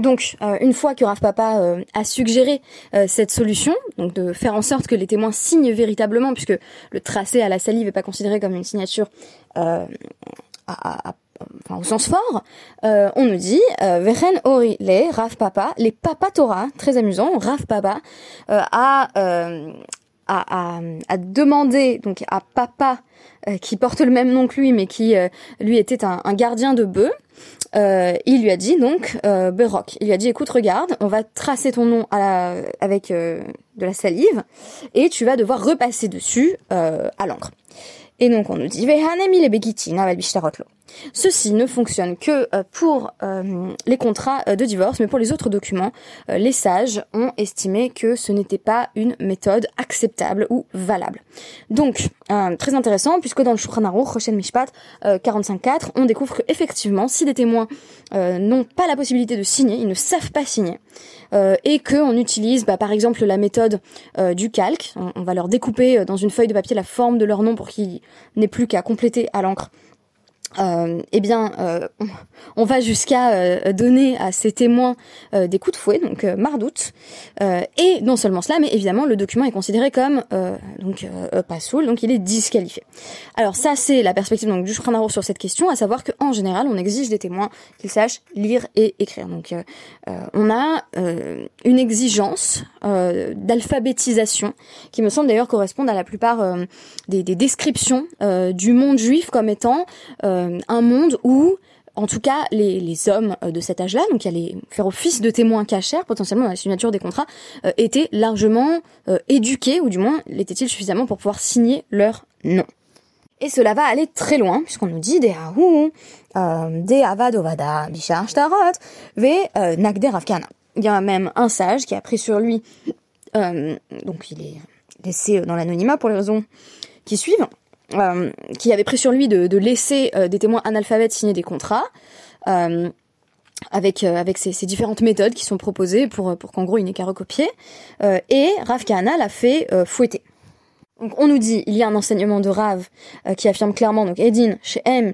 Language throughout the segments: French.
Donc, euh, une fois que Rav Papa euh, a suggéré euh, cette solution, donc de faire en sorte que les témoins signent véritablement, puisque le tracé à la salive n'est pas considéré comme une signature à, enfin, au sens fort, on nous dit Veren Ori le Rav Papa, les Papa Torah, très amusant, Rav Papa a, a, demandé donc à Papa qui porte le même nom que lui, mais qui lui était un, un gardien de bœufs, euh, il lui a dit donc euh, il lui a dit écoute regarde, on va tracer ton nom avec euh, de la salive et tu vas devoir repasser dessus euh, à l'encre. Et donc on nous dit Ceci ne fonctionne que euh, pour euh, les contrats euh, de divorce, mais pour les autres documents, les sages ont estimé que ce n'était pas une méthode acceptable ou valable. Donc, très intéressant, puisque dans le Shulchan Aruch, Roshen Mishpat 45.4, on découvre que effectivement, si des témoins n'ont pas la possibilité de signer, ils ne savent pas signer, et qu'on utilise bah, par exemple la méthode du calque, on, on, va leur découper dans une feuille de papier la forme de leur nom pour qu'ils n'aient plus qu'à compléter à l'encre euh, eh bien, euh, on va jusqu'à euh, donner à ces témoins euh, des coups de fouet, donc mardoute. et non seulement cela, mais évidemment, le document est considéré comme donc pas soul, donc il est disqualifié. Alors ça, c'est la perspective donc du Shulchan sur cette question, à savoir qu'en général, on exige des témoins qu'ils sachent lire et écrire. Donc, on a une exigence d'alphabétisation qui me semble d'ailleurs correspondre à la plupart des, des, descriptions du monde juif comme étant euh, un monde où en tout cas, les, hommes euh, de cet âge-là, donc qui allaient faire office de témoins cachers, potentiellement dans la signature des contrats, euh, étaient largement éduqués, ou du moins l'étaient-ils suffisamment pour pouvoir signer leur nom. Et cela va aller très loin, puisqu'on nous dit des haou, des avadovada, bishar shtarot, ve nagde ravkana. Il y a même un sage qui a pris sur lui, donc il est laissé dans l'anonymat pour les raisons qui suivent, euh, qui avait pris sur lui de, de laisser euh, des témoins analphabètes signer des contrats. Euh, avec avec ces, ces, différentes méthodes qui sont proposées pour pour qu'en gros il n'ait qu'à recopier et Rav Kahana l'a fait fouetter. Donc on nous dit il y a un enseignement de Rav qui affirme clairement donc Edin chez M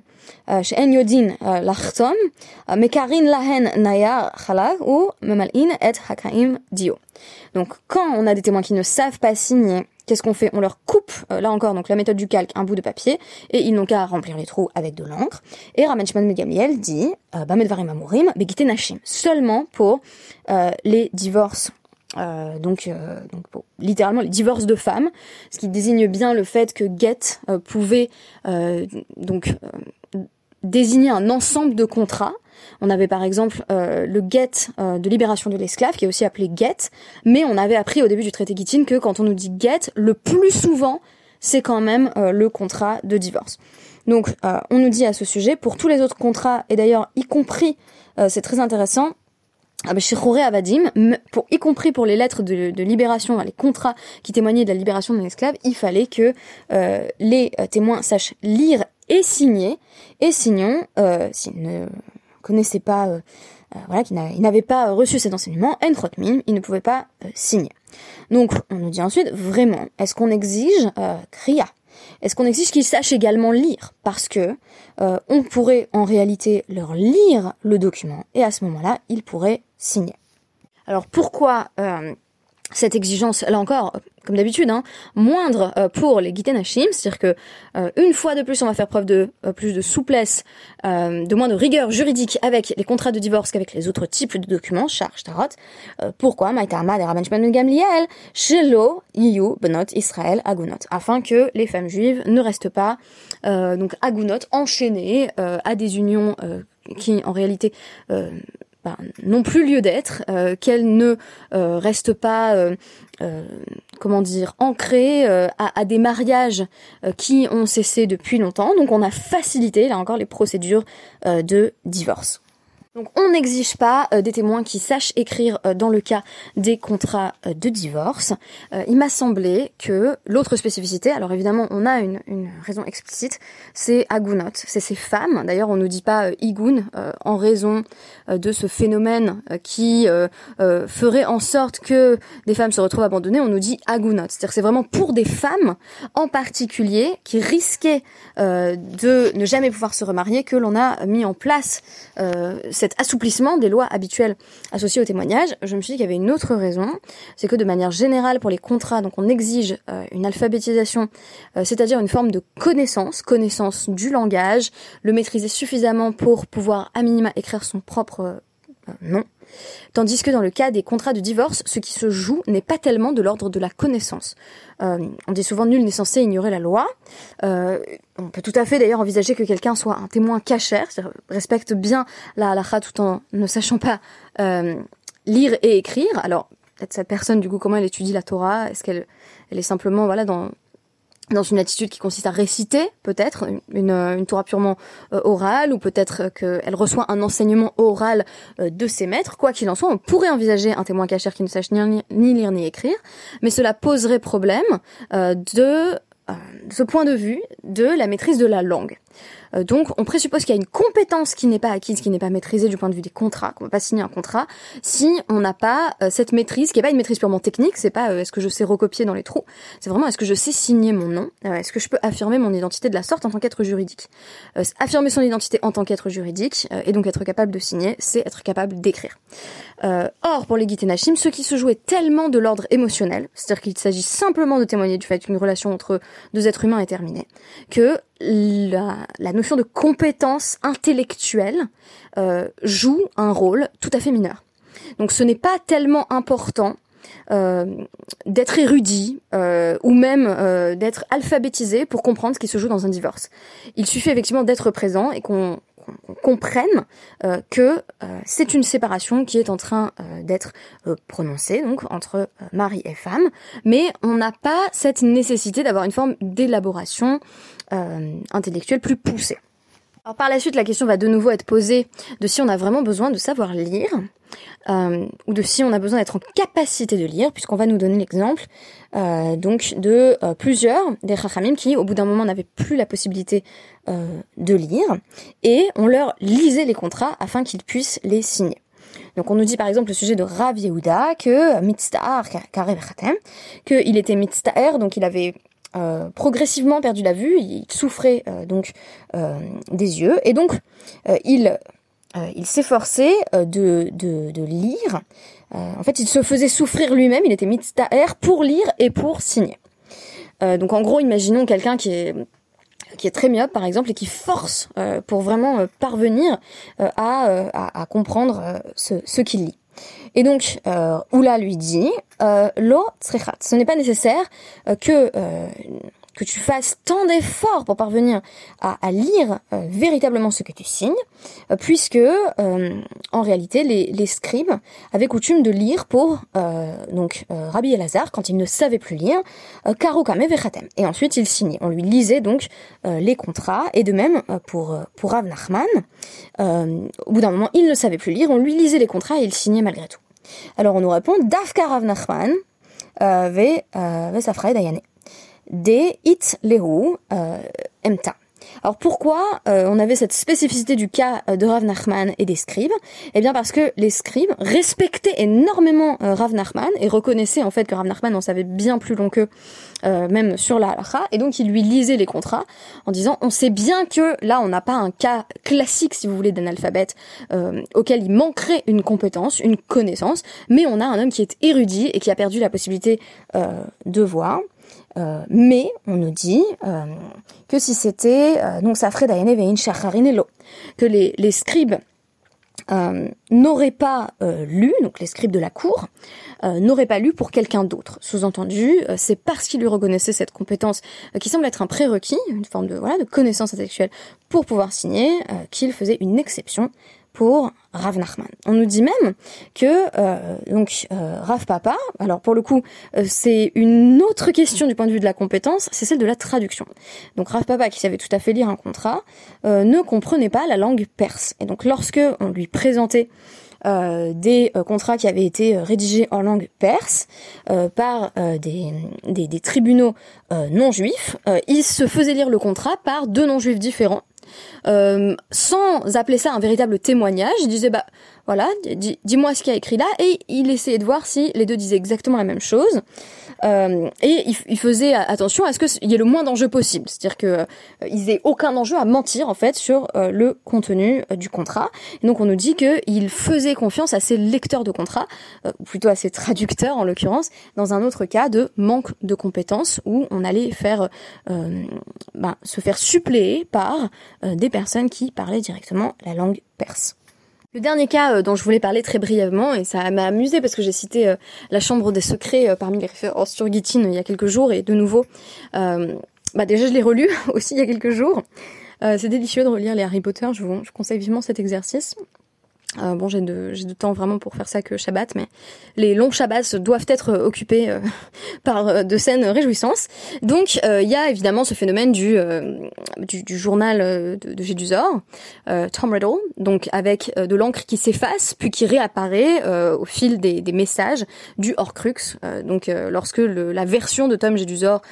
chez En Yodin lachtom mekarin lahen naya chala ou memalin et hakaim dio. Donc quand on a des témoins qui ne savent pas signer Qu'est-ce qu'on fait? On leur coupe, euh, là encore, donc la méthode du calque, un bout de papier, et ils n'ont qu'à remplir les trous avec de l'encre. Et Raman Shimon Megamiel dit, euh, Bamed Amurim, Begite Nashim, seulement pour euh, les divorces euh, donc, euh, donc littéralement les divorces de femmes, ce qui désigne bien le fait que get euh, pouvait donc désigner un ensemble de contrats on avait par exemple euh, le get euh, de libération de l'esclave, qui est aussi appelé get, mais on avait appris au début du traité Gittin que quand on nous dit get, le plus souvent, c'est quand même euh, le contrat de divorce. Donc on nous dit à ce sujet, pour tous les autres contrats, et d'ailleurs y compris, c'est très intéressant, ah bah, chez Avadim, pour, y compris pour les lettres de, libération, les contrats qui témoignaient de la libération d'un esclave, il fallait que les témoins sachent lire et signer. Et sinon, euh, s'ils connaissait pas, euh, euh, voilà, qui n'avait pas reçu cet enseignement, en il ne pouvait pas euh, signer. Donc, on nous dit ensuite, vraiment, est-ce qu'on exige Kriya? Est-ce qu'on exige qu'ils sachent également lire? Parce que on pourrait en réalité leur lire le document et à ce moment-là, ils pourraient signer. Alors pourquoi cette exigence, là encore, comme d'habitude, hein, moindre euh, pour les Gitenashim, c'est-à-dire que euh, une fois de plus, on va faire preuve de euh, plus de souplesse, de moins de rigueur juridique avec les contrats de divorce qu'avec les autres types de documents, charge tarot. pourquoi? Rabban Gamliel, Shelo, Benot, Israël, Agunot, afin que les femmes juives ne restent pas donc Agunot enchaînées à des unions qui en réalité ben, n'ont plus lieu d'être, euh, qu'elles ne euh, restent pas, euh, comment dire, ancrées à, à, des mariages qui ont cessé depuis longtemps. Donc on a facilité, là encore, les procédures de divorce. Donc on n'exige pas euh, des témoins qui sachent écrire euh, dans le cas des contrats euh, de divorce. il m'a semblé que l'autre spécificité, alors évidemment on a une, une raison explicite, c'est agunot, c'est ces femmes. D'ailleurs on ne dit pas igun en raison de ce phénomène qui ferait en sorte que des femmes se retrouvent abandonnées. On nous dit agunot, c'est-à-dire c'est vraiment pour des femmes en particulier qui risquaient de ne jamais pouvoir se remarier que l'on a mis en place cette cet assouplissement des lois habituelles associées au témoignage, je me suis dit qu'il y avait une autre raison, c'est que de manière générale pour les contrats, donc on exige euh, une alphabétisation, euh, c'est-à-dire une forme de connaissance, connaissance du langage, le maîtriser suffisamment pour pouvoir à minima écrire son propre nom. Tandis que dans le cas des contrats de divorce, ce qui se joue n'est pas tellement de l'ordre de la connaissance. Euh, on dit souvent nul n'est censé ignorer la loi. Euh, on peut tout à fait d'ailleurs envisager que quelqu'un soit un témoin cachère, respecte bien la halakha tout en ne sachant pas euh, lire et écrire. Alors peut-être cette personne du coup comment elle étudie la Torah? Est-ce qu'elle elle est simplement voilà dans dans une attitude qui consiste à réciter, peut-être, une, une Torah purement euh, orale, ou peut-être qu'elle reçoit un enseignement oral euh, de ses maîtres. Quoi qu'il en soit, on pourrait envisager un témoin cachère qui ne sache ni, ni lire ni écrire, mais cela poserait problème euh, de ce point de vue de la maîtrise de la langue. Euh, donc, on présuppose qu'il y a une compétence qui n'est pas acquise, qui n'est pas maîtrisée du point de vue des contrats, qu'on va pas signer un contrat, si on n'a pas euh, cette maîtrise, qui n'est pas une maîtrise purement technique, c'est pas euh, est-ce que je sais recopier dans les trous, c'est vraiment est-ce que je sais signer mon nom, est-ce que je peux affirmer mon identité de la sorte en tant qu'être juridique. affirmer son identité en tant qu'être juridique, et donc être capable de signer, c'est être capable d'écrire. or, pour les Nashim, ce qui se joue est tellement de l'ordre émotionnel, c'est-à-dire qu'il s'agit simplement de témoigner du fait qu'une relation entre deux êtres humains est terminée, que la, notion de compétence intellectuelle euh, joue un rôle tout à fait mineur. Donc ce n'est pas tellement important euh, d'être érudit euh, ou même d'être alphabétisé pour comprendre ce qui se joue dans un divorce. Il suffit effectivement d'être présent et qu'on comprenne euh, que euh, c'est une séparation qui est en train euh, d'être prononcée donc entre mari et femme, mais on n'a pas cette nécessité d'avoir une forme d'élaboration intellectuelle plus poussée. Alors par la suite, la question va de nouveau être posée de si on a vraiment besoin de savoir lire euh, ou de si on a besoin d'être en capacité de lire, puisqu'on va nous donner l'exemple euh, donc de euh, plusieurs des Chachamim qui, au bout d'un moment, n'avaient plus la possibilité de lire et on leur lisait les contrats afin qu'ils puissent les signer. Donc on nous dit par exemple le sujet de Rav Yehuda que mitztahar qu'il était mitztahar, donc il avait euh, progressivement perdu la vue, il souffrait euh, donc euh, des yeux, et donc il, s'efforçait de, lire. en fait, il se faisait souffrir lui-même, il était mitztaher pour lire et pour signer. donc en gros, imaginons quelqu'un qui est très myope par exemple et qui force pour vraiment parvenir à, comprendre ce qu'il lit. Et donc, euh, Oula lui dit, euh, lo ce n'est pas nécessaire euh, que euh, que tu fasses tant d'efforts pour parvenir à, lire euh, véritablement ce que tu signes, euh, puisque euh, en réalité les, scribes avaient coutume de lire pour donc Rabbi Elazar quand il ne savait plus lire, Karokame Vechatem. Et ensuite il signait. On lui lisait donc les contrats et de même pour pour Rav Nachman. au bout d'un moment il ne savait plus lire, on lui lisait les contrats et il signait malgré tout. Alors on nous répond Dafka Rav Nachman ve Safraï Dayane des it lehu euh, emta. Alors pourquoi euh, on avait cette spécificité du cas euh, de Rav Nachman et des scribes? Eh bien parce que les scribes respectaient énormément Rav Nachman et reconnaissaient en fait que Rav Nachman en savait bien plus long qu'eux, même sur la halakha, et donc ils lui lisaient les contrats en disant on sait bien que là on n'a pas un cas classique si vous voulez d'analphabète auquel il manquerait une compétence, une connaissance, mais on a un homme qui est érudit et qui a perdu la possibilité de voir. Euh, mais on nous dit euh, que si c'était euh, donc ça ferait que les, scribes n'auraient pas lu, donc les scribes de la cour, n'auraient pas lu pour quelqu'un d'autre. Sous-entendu, c'est parce qu'ils lui reconnaissaient cette compétence qui semble être un prérequis, une forme de voilà de connaissance intellectuelle pour pouvoir signer, qu'il faisait une exception pour Rav Nachman. On nous dit même que euh, donc euh, Rav Papa, alors pour le coup euh, c'est une autre question du point de vue de la compétence, c'est celle de la traduction. Donc Rav Papa qui savait tout à fait lire un contrat ne comprenait pas la langue perse. Et donc lorsque on lui présentait des contrats qui avaient été rédigés en langue perse par des, des, des, tribunaux non juifs, il se faisait lire le contrat par deux non juifs différents euh, sans appeler ça un véritable témoignage, il disait bah voilà, dis-moi ce qu'il y a écrit là, et il essayait de voir si les deux disaient exactement la même chose. Euh, et il, faisait attention à ce qu'il y ait le moins d'enjeux possible, c'est-à-dire que euh, ils aient aucun enjeu à mentir en fait sur euh, le contenu du contrat. Donc on nous dit qu'il faisait confiance à ses lecteurs de contrat, ou plutôt à ses traducteurs en l'occurrence, dans un autre cas de manque de compétences où on allait faire ben, se faire suppléer par des personnes qui parlaient directement la langue perse. Le dernier cas euh, dont je voulais parler très brièvement, et ça m'a amusé parce que j'ai cité euh, la Chambre des secrets euh, parmi les références sur Gittin il y a quelques jours, et de nouveau, bah déjà je l'ai relu aussi il y a quelques jours. c'est délicieux de relire les Harry Potter, je vous, conseille vivement cet exercice. Euh, bon, j'ai de, j'ai de temps vraiment pour faire ça que Shabbat, mais les longs Shabbats doivent être occupés euh, par euh, de saines réjouissances. Donc, il y a évidemment ce phénomène du, du, journal de, Gédusor, Tom Riddle, donc avec de l'encre qui s'efface, puis qui réapparaît au fil des, des, messages du Horcrux. donc, lorsque la version de Tom Gédusor,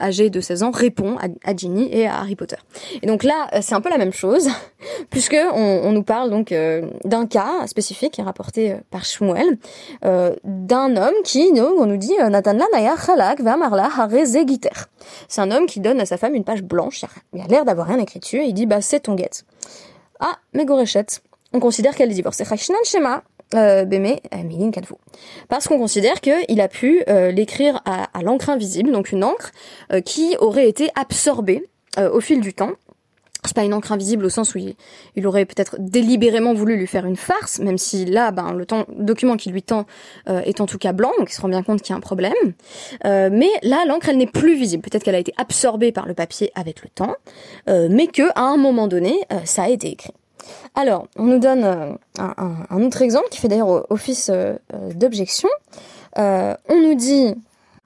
âgé de 16 ans, répond à, à, Ginny et à Harry Potter. Et donc là, c'est un peu la même chose, puisque on nous parle donc d'un cas spécifique rapporté euh, par Shmuel euh, d'un homme qui, on nous dit, euh, c'est un homme qui donne à sa femme une page blanche, il a l'air d'avoir rien écrit dessus, et il dit, bah c'est ton guette. Ah, mais Goréchette, on considère qu'elle est divorcée. Parce qu'on considère qu'il a pu l'écrire à l'encre invisible, donc une encre qui aurait été absorbée au fil du temps c'est pas une encre invisible au sens où il, aurait peut-être délibérément voulu lui faire une farce, même si là, ben, le document qui lui tend euh, est en tout cas blanc, donc il se rend bien compte qu'il y a un problème. Euh, mais là, l'encre, elle n'est plus visible. Peut-être qu'elle a été absorbée par le papier avec le temps, euh, mais que à un moment donné, ça a été écrit. Alors, on nous donne un, un, autre exemple qui fait d'ailleurs office d'objection. on nous dit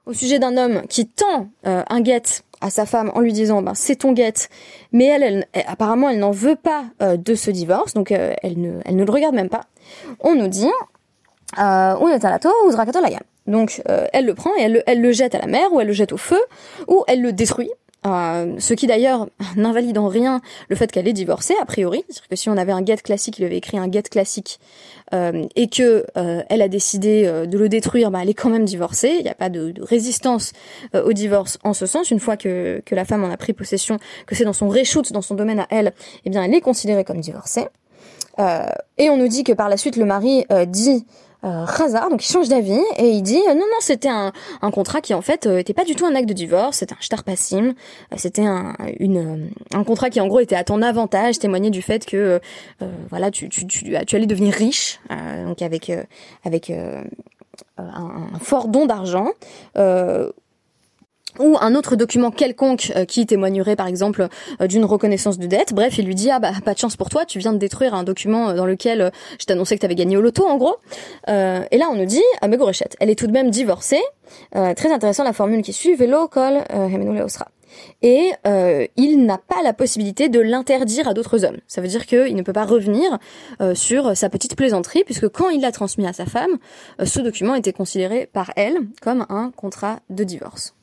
au sujet d'un homme qui tend un guette à sa femme en lui disant ben c'est ton guette mais elle, apparemment elle n'en veut pas euh, de ce divorce. Donc euh, elle ne elle ne le regarde même pas. On nous dit euh, on est à la donc elle le prend et elle le, elle le jette à la mer ou elle le jette au feu ou elle le détruit euh, ce qui d'ailleurs n'invalide en rien le fait qu'elle est divorcée, a priori. C'est-à-dire que si on avait un get classique, il avait écrit un get classique, euh, et que euh, elle a décidé de le détruire, bah, elle est quand même divorcée. Il n'y a pas de, de résistance au divorce en ce sens. Une fois que, que la femme en a pris possession, que c'est dans son reshoot, dans son domaine à elle, eh bien elle est considérée comme divorcée. et on nous dit que par la suite le mari dit euh, donc il change d'avis et il dit euh, non non c'était un, un contrat qui en fait euh, était pas du tout un acte de divorce, c'était un shtar passim, euh, c'était un une un contrat qui en gros était à ton avantage, témoignait du fait que voilà tu tu tu, tu allais devenir riche donc avec avec un, fort don d'argent ou un autre document quelconque euh, qui témoignerait par exemple euh, d'une reconnaissance de dette. Bref, il lui dit ah bah pas de chance pour toi, tu viens de détruire un document euh, dans lequel je t'annonçais que tu avais gagné au loto en gros. et là on nous dit ah mais Goréchette, elle est tout de même divorcée. très intéressant la formule qui suit vélo col et il n'a pas la possibilité de l'interdire à d'autres hommes. Ça veut dire qu'il ne peut pas revenir sur sa petite plaisanterie, puisque quand il l'a transmis à sa femme, ce document était considéré par elle comme un contrat de divorce.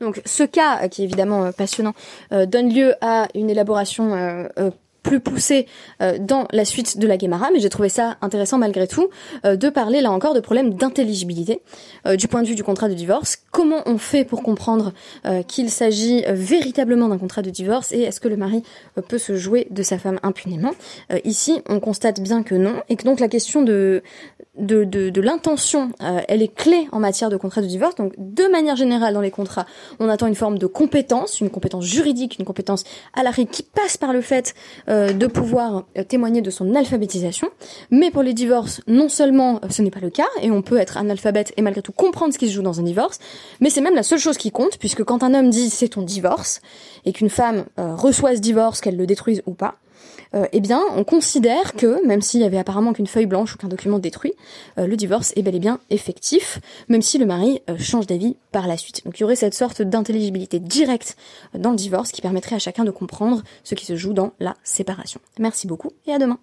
Donc ce cas, euh, qui est évidemment euh, passionnant, euh, donne lieu à une élaboration plus poussée dans la suite de la Guémara, mais j'ai trouvé ça intéressant malgré tout de parler là encore de problèmes d'intelligibilité du point de vue du contrat de divorce. Comment on fait pour comprendre qu'il s'agit véritablement d'un contrat de divorce et est-ce que le mari peut se jouer de sa femme impunément? Ici, on constate bien que non et que donc la question de de, de, de l'intention, euh, elle est clé en matière de contrat de divorce. Donc, de manière générale, dans les contrats, on attend une forme de compétence, une compétence juridique, une compétence à l'arrêt qui passe par le fait euh, de pouvoir euh, témoigner de son alphabétisation. Mais pour les divorces, non seulement ce n'est pas le cas, et on peut être analphabète et malgré tout comprendre ce qui se joue dans un divorce, mais c'est même la seule chose qui compte, puisque quand un homme dit c'est ton divorce, et qu'une femme reçoit ce divorce, qu'elle le détruise ou pas, euh, eh bien, on considère que, même s'il y avait apparemment qu'une feuille blanche ou qu'un document détruit, euh, le divorce est bel et bien effectif, même si le mari euh, change d'avis par la suite. Donc il y aurait cette sorte d'intelligibilité directe dans le divorce qui permettrait à chacun de comprendre ce qui se joue dans la séparation. Merci beaucoup et à demain.